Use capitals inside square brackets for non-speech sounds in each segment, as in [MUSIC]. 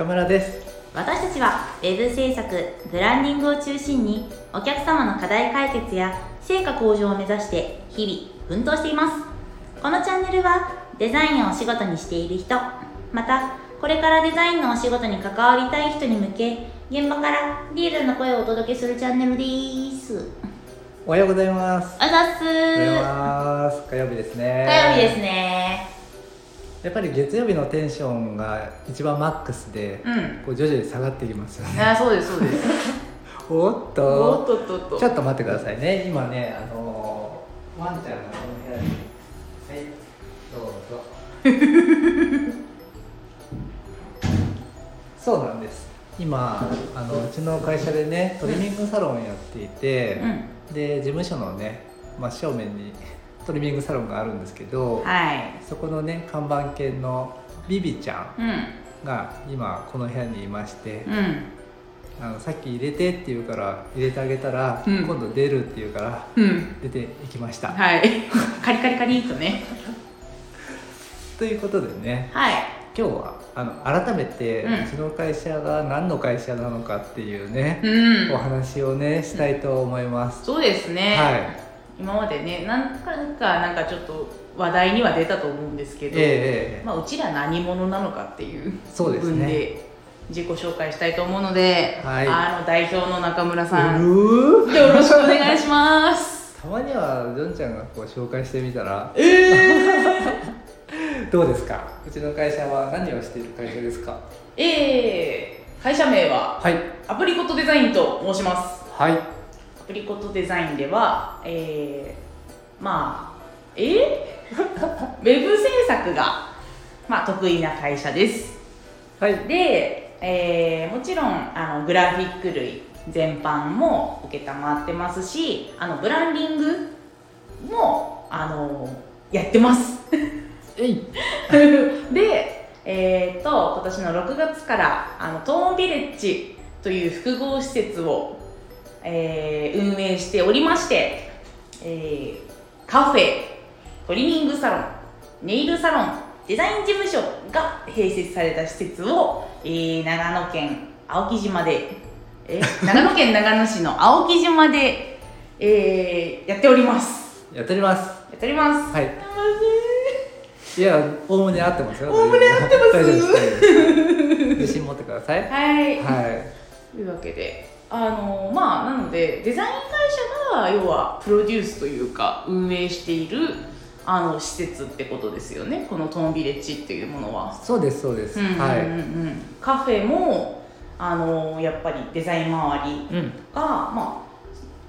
中村です。私たちは Web 制作ブランディングを中心にお客様の課題解決や成果向上を目指して日々奮闘しています。このチャンネルはデザインをお仕事にしている人またこれからデザインのお仕事に関わりたい人に向け現場からリアルな声をお届けするチャンネルです。おはようございます。あざっす。おはようございます。火曜日ですね。火曜日ですねやっぱり月曜日のテンションが一番マックスで、うん。こう徐々に下がってきますよね。あそうですそうです。[LAUGHS] おっと。とっとっと。ちょっと待ってくださいね。今ねあのーワンちゃんがこの部屋にはいどうぞ。[LAUGHS] そうなんです。今あのうちの会社でねトリミングサロンやっていて、で事務所のね真正面にトリミングサロンがあるんですけど、はい。そこのね看板犬のビビちゃんうんが今この部屋にいまして、うん。あのさっき入れてって言うから入れてあげたら、うん。今度出るって言うからうん。出ていきました、はい。[LAUGHS] カリカリカリっとね。[LAUGHS] ということでねはい。今日はあの改めて、うちの会社が何の会社なのかっていうね、うん。お話をねしたいと思います、そうですね、はい今までねなんかなんかなんかちょっと話題には出たと思うんですけど、ええまあ、うちら何者なのかっていう部分で自己紹介したいと思うので、はい。あの代表の中村さん。よろしくお願いします。[LAUGHS] たまにはジョンちゃんがこう紹介してみたら。え [LAUGHS] どうですか？うちの会社は何をしている会社ですか？ー、え。ー、会社名ははい。アプリコットデザインと申します。はい。アプリコットデザインでは、えー、まあえ？ー、[LAUGHS] ウェブ制作が、まあ、得意な会社です。はい。で、えーもちろんあのグラフィック類全般も承ってますしあのブランディングもあのやってます。[LAUGHS] で、えー、と今年の6月からあのトーンビレッジという複合施設を、えー運営しておりまして、えーカフェトリミングサロンネイルサロンデザイン事務所が併設された施設を、えー長野県青木島で、えー [LAUGHS] 長野県長野市の青木島で、えーやっております。やっております。やっております。はい。い。やおおむね合ってますよ。おおむね合ってます。自信持ってください。はい。はい。というわけであのまあなのでデザイン会社が要はプロデュースというか運営しているあの施設ってことですよね。このトーンビレッジっていうものは、そうですそうです、うんうんうんはい。うんカフェもあのやっぱりデザイン周りうん。がま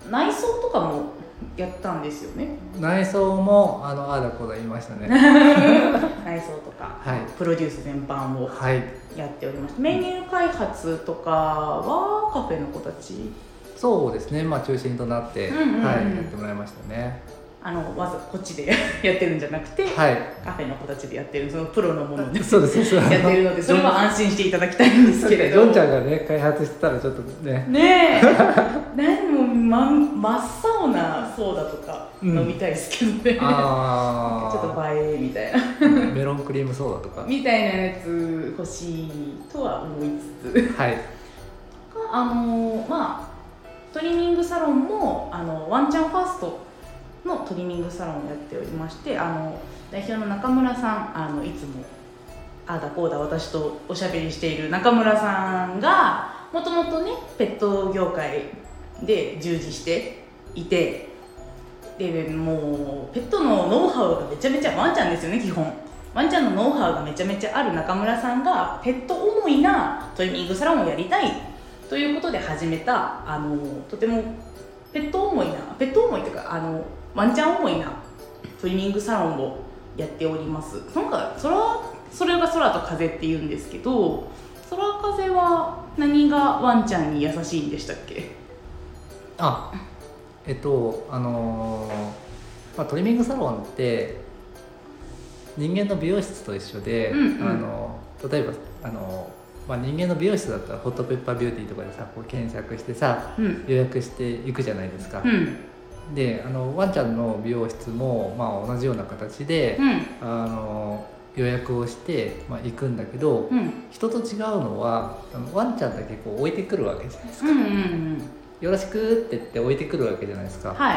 あ内装とかもやったんですよね。内装もあのああだこうだ言いましたね。[LAUGHS] 内装とか、はい。プロデュース全般をはい。やっておりましてメニュー開発とかはカフェの子たち？そうですね。まあ中心となって、うんうんうん。はいやってもらいましたね。あのわざこっちで [LAUGHS] やってるんじゃなくて、はい。カフェの子たちでやってるそのプロのもので [LAUGHS] そうですそうです。やってるのでそれは安心していただきたいんですけれど。ジョンちゃんがね開発してたらちょっとね。ねえ。何も、ま、真っ青なソーダとかうん。飲みたいですけどね、あ [LAUGHS] ちょっとあ映えみたいな。[LAUGHS] メロンクリームソーダとか。みたいなやつ欲しいとは思いつつ。はい。[LAUGHS] あのまあトリミングサロンもあのワンチャンファーストのトリミングサロンをやっておりましてあの代表の中村さんあのいつもああだこうだ私とおしゃべりしている中村さんがもともとねペット業界で従事していてでもうペットのノウハウがめちゃめちゃワンちゃんですよね基本。ワンちゃんのノウハウがめちゃめちゃある中村さんがペット思いなトリミングサロンをやりたいということで始めたあのとてもペット思いなペット思いというかあのワンちゃん思いなトリミングサロンをやっております。なんかそれはそれが空と風って言うんですけど空風は何がワンちゃんに優しいんでしたっけ？あえっとあのーまあ、トリミングサロンって人間の美容室と一緒で、うんうん。あの例えばあの、まあ、人間の美容室だったらホットペッパービューティーとかでさこう検索してさうん。予約していくじゃないですか、うん。であのワンちゃんの美容室も、まあ、同じような形で、うん。あの予約をして、まあ、行くんだけど、うん。人と違うのはあのワンちゃんだけこう置いてくるわけじゃないですか。うんうんうんよろしくって言って置いてくるわけじゃないですか、は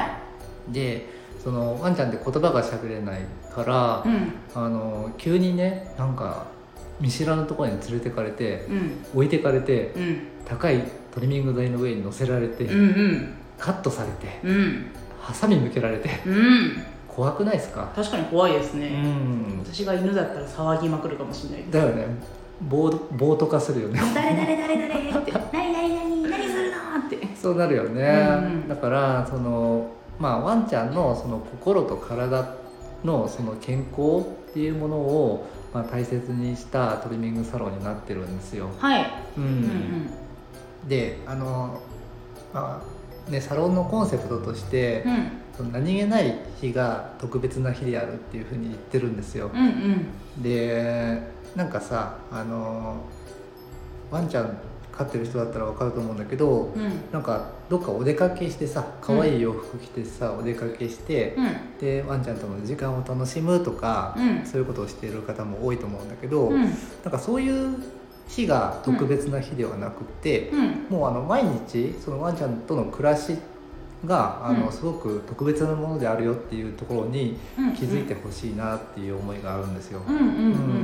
い。でそのワンちゃんって言葉が喋れないから、うん。あの急にねなんか見知らぬところに連れてかれてうん。置いてかれてうん。高いトリミング台の上に乗せられて、うんうん。カットされてうん。ハサミ向けられてうん。怖くないですか？確かに怖いですうね、ん。私が犬だったら騒ぎまくるかもしれないだよね。暴暴徒化するよね。誰誰誰誰そうなるよね、うんうん。だからそのまあワンちゃんのその心と体のその健康っていうものを、まあ、大切にしたトリミングサロンになってるんですよ、はい。うん。うんうん。であのまあねサロンのコンセプトとして、うん。その何気ない日が特別な日であるっていうふうに言ってるんですよ、うんうん。でなんかさあのワンちゃん飼ってる人だったら分かると思うんだけどうん。なんかどっかお出かけしてさ可愛い洋服着てさ、お出かけして、うん。でワンちゃんとの時間を楽しむとか、うん。そういうことをしている方も多いと思うんだけど、うん。なんかそういう日が特別な日ではなくて、うん。もうあの毎日そのワンちゃんとの暮らしがあの、うん。すごく特別なものであるよっていうところにうん。気づいてほしいなっていう思いがあるんですよ。うん。うん。うう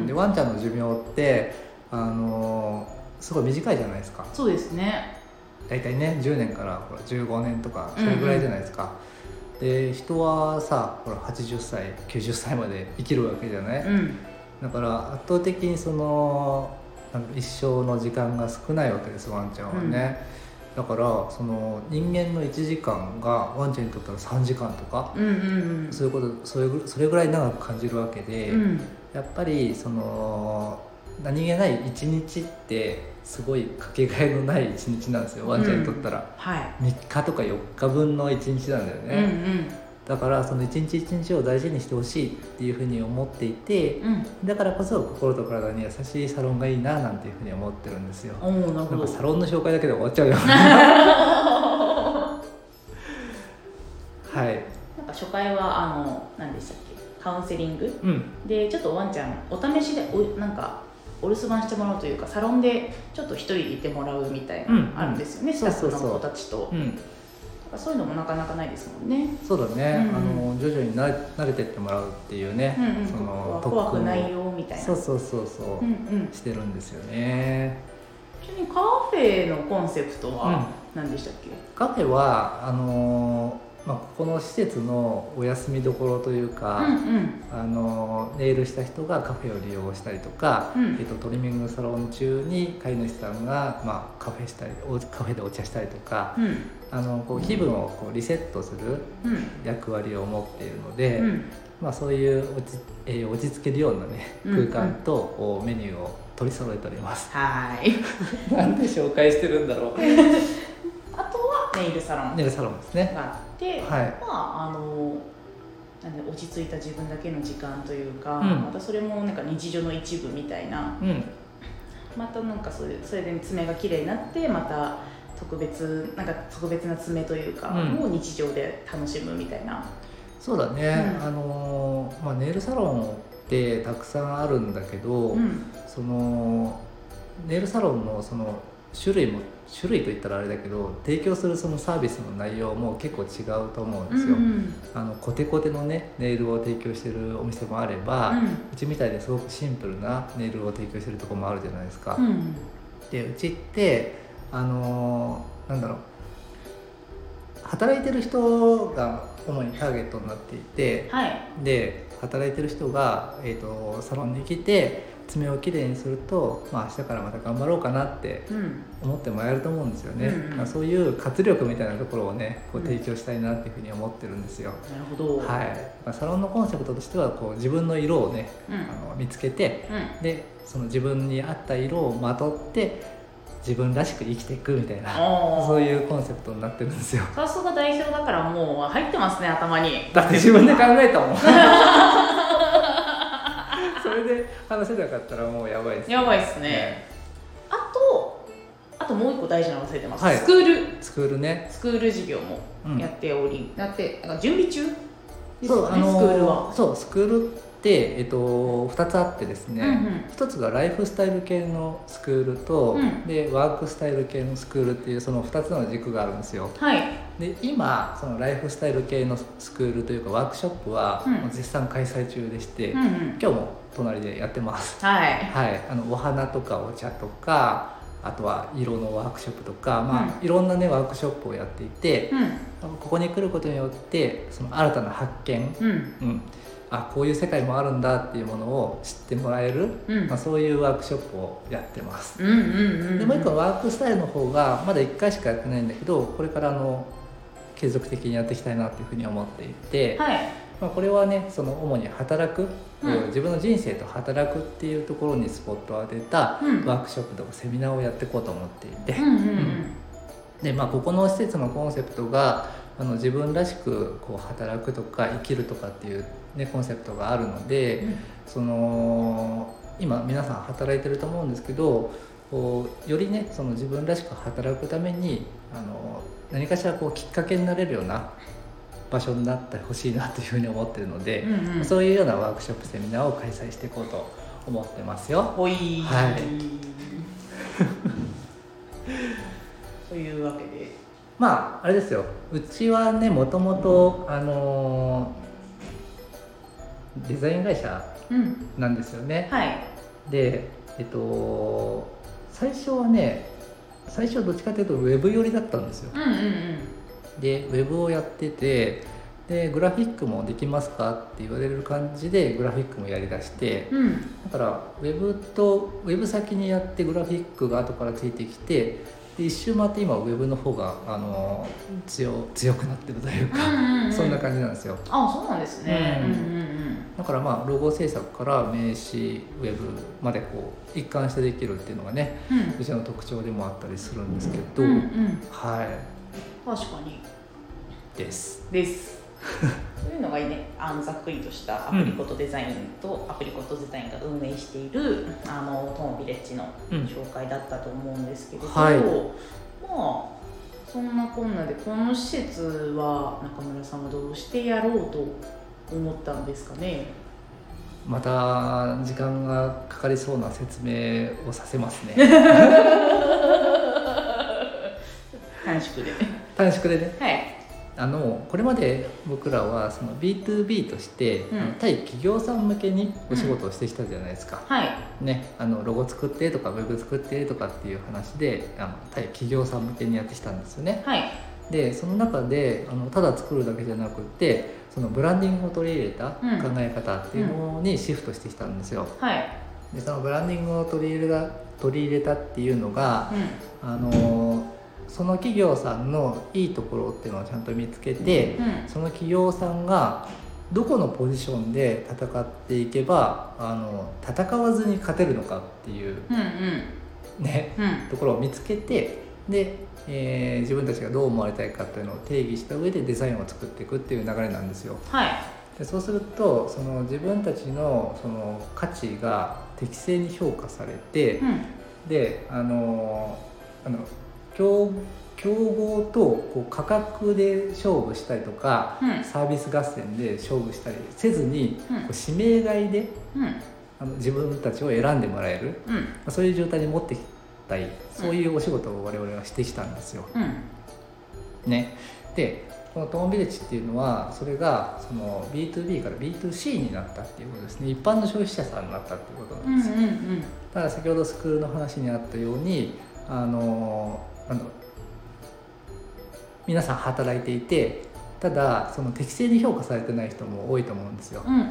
ん。でん。ワンちゃんの寿命ってあのすごい短いじゃないですか。そうですね。大体ね10年からほら15年とかそれぐらいじゃないですか、で人はさほら80歳90歳まで生きるわけじゃない、うん。だから圧倒的にその一生の時間が少ないわけですワンちゃんはね、だからその人間の1時間がワンちゃんにとったら3時間とか、うんうんそういうことそれぐそれぐらい長く感じるわけで、うん。やっぱりその何気ない一日ってすごいかけがえのない一日なんですよワンちゃんにとったら、はい。3日とか4日分の一日なんだようんね、だからその一日一日を大事にしてほしいっていうふうに思っていてうん。うんだからこそ心と体に優しいサロンがいいななんていうふうに思ってるんですよ。おおなんかサロンの紹介だけで終わっちゃうよ。[LAUGHS] はい。なんか初回はあの何でしたっけ？カウンセリング？うん。でちょっとワンちゃんお試しでおなんかお留守番してもらうというかサロンでちょっと一人でいてもらうみたいな、うんあるんですよねスタッフの子たちと。そういうのもなかなかないですもんね。そうだね、うん。あの徐々に慣れ慣れてってもらうっていうね、うんうん。その怖くないよみたいな。そうそうそうそう、うんうん。してるんですよね。ちなみにカフェのコンセプトは何でしたっけ、カフェはあのーまあ、ここの施設のお休みどころというか、うんうん。あのネイルした人がカフェを利用したりとか、うん。えっと、トリミングサロン中に飼い主さんが、まあ、カフェしたりおカフェでお茶したりとか、うん。あのこう気分をこうリセットするうん。役割を持っているので、うん。まあ、そういう落ち,、えー落ち着けるような、ね、うん空間と、おメニューを取り揃えております。はーい。[LAUGHS] なんで紹介してるんだろう。[LAUGHS] ネイルサロン。ネイルサロンですね。があって、はい。まああのなんで落ち着いた自分だけの時間というか、うん。またそれもなんか日常の一部みたいな。うん、またなんかそういうそれで爪が綺麗になってまた特別なんか特別な爪というか、うん。もう日常で楽しむみたいな。そうだね。うん。あのーまあネイルサロンってたくさんあるんだけど、うん。そのネイルサロンのその種類も種類といったらあれだけど提供するそのサービスの内容も結構違うと思うんですよ。うんあのコテコテのねネイルを提供してるお店もあれば、うちみたいですごくシンプルなネイルを提供してるところもあるじゃないですか。うんうんでうちってあのーなんだろう働いてる人が主にターゲットになっていてはいで働いてる人が、えー、とサロンに来て爪をきれいにすると、まあ明日からまた頑張ろうかなってうん。思ってもらえると思うんですよね、うんうんまあそういう活力みたいなところをねこううん提供したいなっていうふうに思ってるんですよ、なるほど。はい、まあ、サロンのコンセプトとしてはこう自分の色をねうん。あの見つけてうん。でその自分に合った色をまとって自分らしく生きていくみたいなそういうコンセプトになってるんですよ。さすが代表だからもう入ってますね頭に。だって自分で考えたもん [LAUGHS] それで話せなかったらもうやばいですやばいっすね。あとあともう一個大事なの忘れてます、はい。スクール。スクールね。スクール授業もやっており、だってなんか準備中ですよね、そうあのスクールは。そうスクールっって、えっと、2つあってですね、うんうん。一つがライフスタイル系のスクールと、うん。でワークスタイル系のスクールっていうその2つの軸があるんですよ。はい。で今そのライフスタイル系のスクールというかワークショップはう絶賛開催中でして、うんうん。今日も隣でやってます。はい。はい。あのお花とかお茶とかあとは色のワークショップとか、まあいろんなねワークショップをやっていて、ここに来ることによってその新たな発見、うんうん。うん、あこういう世界もあるんだっていうものを知ってもらえる、うん。まあ、そういうワークショップをやってます。うんうんうんでもう一個のワークスタイルの方がまだ1回しかやってないんだけどこれからあの継続的にやっていきたいなっていうふうに思っていて、はい。まあ、これはねその主に働く、うん。自分の人生と働くっていうところにスポットを当てたうん。ワークショップとかセミナーをやっていこうと思っていて、うんうん。うん。でまあ、ここの施設のコンセプトがあの自分らしくこう働くとか生きるとかっていう、ね、コンセプトがあるので、その今皆さん働いてると思うんですけどこうよりねその自分らしく働くためにあの何かしらこうきっかけになれるような場所になってほしいなというふうに思ってるので、うんうん。そういうようなワークショップセミナーを開催していこうと思ってますよ。ほい。はい。[LAUGHS] というわけで。まああれですよ。うちはねもともとあのデザイン会社うん。なんですよね。はい。でえっと最初はね最初はどっちかというとウェブ寄りだったんですよ。うんうんでウェブをやっててでグラフィックもできますかって言われる感じでグラフィックもやりだしてうん。うんだからウェブとウェブ先にやってグラフィックが後からついてきてで一周回って今ウェブの方があの強強くなってるというか、うんうんそんな感じなんですよ。あそうなんですね。ううんんうんだからまあロゴ制作から名刺ウェブまでこう一貫してできるっていうのがねうん。うちの特徴でもあったりするんですけど、うんうん。は確かに。いです。です。[LAUGHS] そういうのがね。あのざっくりとしたアプリコットデザインとアプリコットデザインが運営している、あのトーンビレッジのうん。紹介だったと思うんですけれど、はい。まあそんなこんなでこの施設は中村さんはどうしてやろうと思ったんですかね？また時間がかかりそうな説明をさせますね。[LAUGHS] 短縮で。短縮でね。はい。あのこれまで僕らはその B2B として、対企業さん向けにお仕事をしてきたじゃないですか、はい。ね、あのロゴ作ってとかウェブ作ってとかっていう話であの対企業さん向けにやってきたんですよね。はい。でその中であのただ作るだけじゃなくてそのブランディングを取り入れた考うん。え方っていうのにシフトしてきたんですよ、はい。でそのブランディングを取り入れた取り入れたっていうのがう、あのその企業さんのいいところっていうのをちゃんと見つけて、んうん。その企業さんがどこのポジションで戦っていけばあの戦わずに勝てるのかっていううんうん。ねうん。ところを見つけてで、えー自分たちがどう思われたいかっていうのを定義した上でデザインを作っていくっていう流れなんですよ。はい。でそうするとその自分たちのその価値が適正に評価されて、うん。であのあの競競合とこう価格で勝負したりとか、うん。サービス合戦で勝負したりせずに、うん。こう指名買いでうん。あの自分たちを選んでもらえる。うん。まあそういう状態に持ってきたいそういうお仕事を我々はしてきたんですよ。うん。ね、でこのトーンビレッジっていうのはそれがその B2B から B2C になったっていうことですね。一般の消費者さんになったっていうことうなんんですよ。うんうん。ただ先ほどスクールの話にあったようにあのなんだろう。皆さん働いていてただその適正に評価されてない人も多いと思うんですよ。うんうん。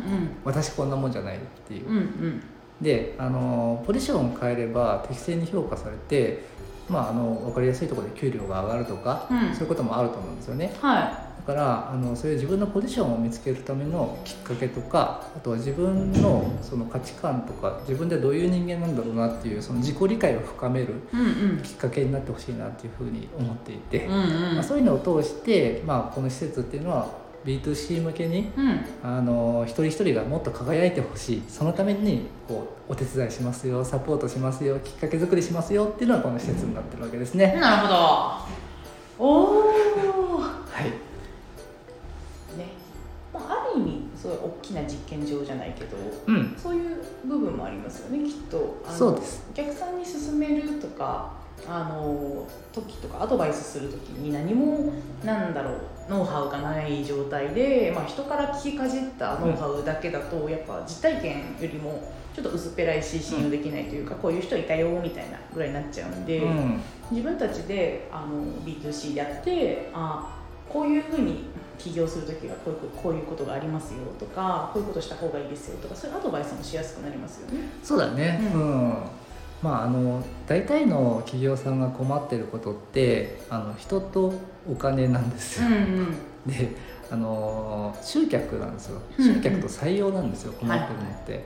私こんなもんじゃないっていう。うんうんであのポジションを変えれば適正に評価されて、まあ、あの分かりやすいところで給料が上がるとか、うん。そういうこともあると思うんですよね。はだからあのそういう自分のポジションを見つけるためのきっかけとかあとは自分のその価値観とか自分でどういう人間なんだろうなっていうその自己理解を深めるきっかけになってほしいなっていうふうに思っていて、うんうん。まあ、そういうのを通して、まあ、この施設っていうのは B2C 向けにうん。あの一人一人がもっと輝いてほしい。そのためにこうお手伝いしますよサポートしますよきっかけ作りしますよっていうのがこの施設になってるわけですね。なるほど。おおはい、ね。まあある意味すごい大きな実験場じゃないけどうん。そういう部分もありますよねきっと。そうです。お客さんに勧めるとかあの時とかアドバイスする時に何もなんだろうノウハウがない状態で、まあ、人から聞きかじったノウハウだけだと、やっぱ実体験よりもちょっと薄っぺらいし信用できないというか、こういう人いたよみたいなぐらいになっちゃうんで、うん。自分たちであの B2C でやってあこういうふうに起業する時はこういうここういうことがありますよとかこういうことした方がいいですよとかそういうアドバイスもしやすくなりますよね。そうだね。ううん、まああの大体の企業さんが困ってることってあの人とお金なんですよ、んであの集客なんですよ。うんうん。集客と採用なんですよ、困ってるのって、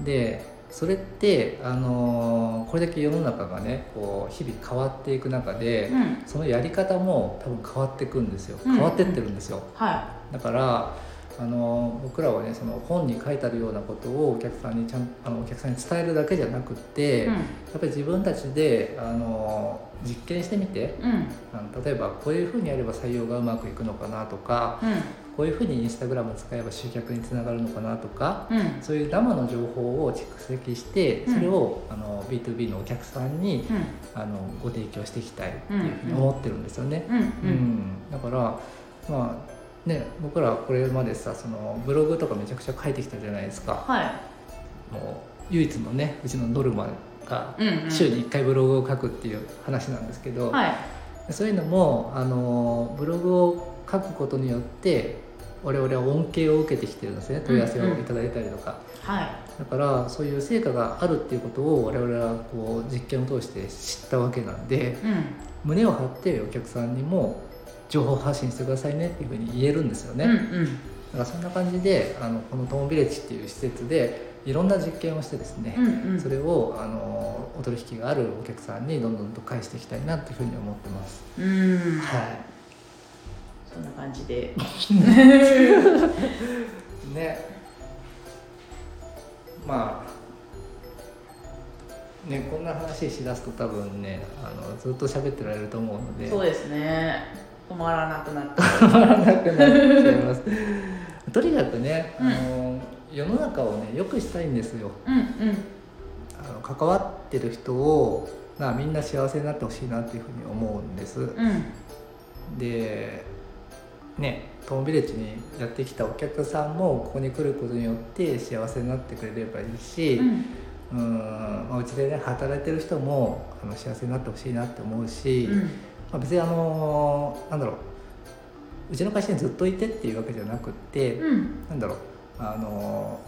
でそれってあのこれだけ世の中がねこう日々変わっていく中で、うん。そのやり方も多分変わっていくんですよ。うん変わってってるんですよ、はだからあの僕らはねその本に書いてあるようなことをお客さんにちゃんあのお客さんに伝えるだけじゃなくって、い。やっぱり自分たちであの実験してみてうん。うんあの例えばこういうふうにやれば採用がうまくいくのかなとかこういうふうにインスタグラム使えば集客につながるのかなとかうん。うんそういう生の情報を蓄積してうん。それを、あの B2B のお客さんにうん。あのご提供していきたいっていうふうに思ってるんですよね。うんううんん。だからまあね僕らこれまでさそのブログとかめちゃくちゃ書いてきたじゃないですか。はい。もう唯一のねうちのノルマがうんうん。週に1回ブログを書くっていう話なんですけど、はい。そういうのもあのブログを書くことによって我々は恩恵を受けてきてるんですね。問い合わせをいただいたりとか、はい。だからそういう成果があるっていうことを我々はこう実験を通して知ったわけなんでうん。胸を張ってお客さんにも情報発信してくださいねっていうふうに言えるんですよね、うんだうん。からそんな感じであのこのトーンビレッジっていう施設でいろんな実験をしてですね、うんうん。それをあのお取引があるお客さんにどんどんと返していきたいなっていうふうに思ってます、うん。はそんな感じで。い [LAUGHS] ね。まあねこんな話しだすと多分ねあのずっと喋ってられると思うので。そうですね止まらなくなって止まらなくなっちゃいます。[LAUGHS] とにかくね、うん。あの世の中をね良くしたいんですよ。うんうん。あの関わってる人をがみんな幸せになってほしいなっていうふうに思うんです。うん。でねトーンビレッジにやってきたお客さんもここに来ることによって幸せになってくれればいいし、うん。うんまあ、うちでね働いてる人もあの幸せになってほしいなって思うし、うんまあ、別にあのなんだろう。うちの会社にずっといてっていうわけじゃなくって、うん。なんだろう。あの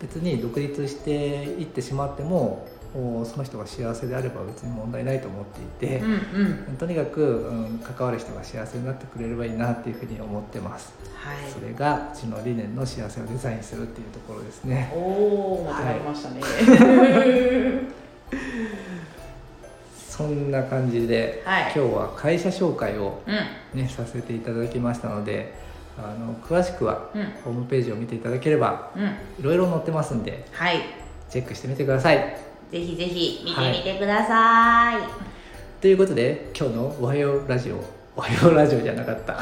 別に独立していってしまってもおその人が幸せであれば別に問題ないと思っていてう、んうん。とにかく、うん、関わる人が幸せになってくれればいいなっていうふうに思ってます、はい。それがうちの理念の幸せをデザインするっていうところですね。おおまとまりましたね、[LAUGHS] そんな感じで、はい。今日は会社紹介を、うん。ね、させていただきましたのであの詳しくはうん。ホームページを見ていただければうん。いろいろ載ってますんではい。チェックしてみてください。ぜひぜひ見てみてください、ということで今日の「おはようラジオ」「おはようラジオ」じゃなかった。[LAUGHS]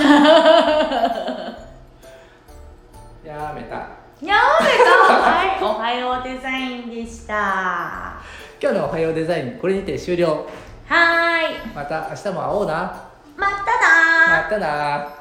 やめた。やめた。はい。おはようデザインでした。は今日の「おはようデザイン」これにて終了。ーい。また明日も会おうな。またなまたな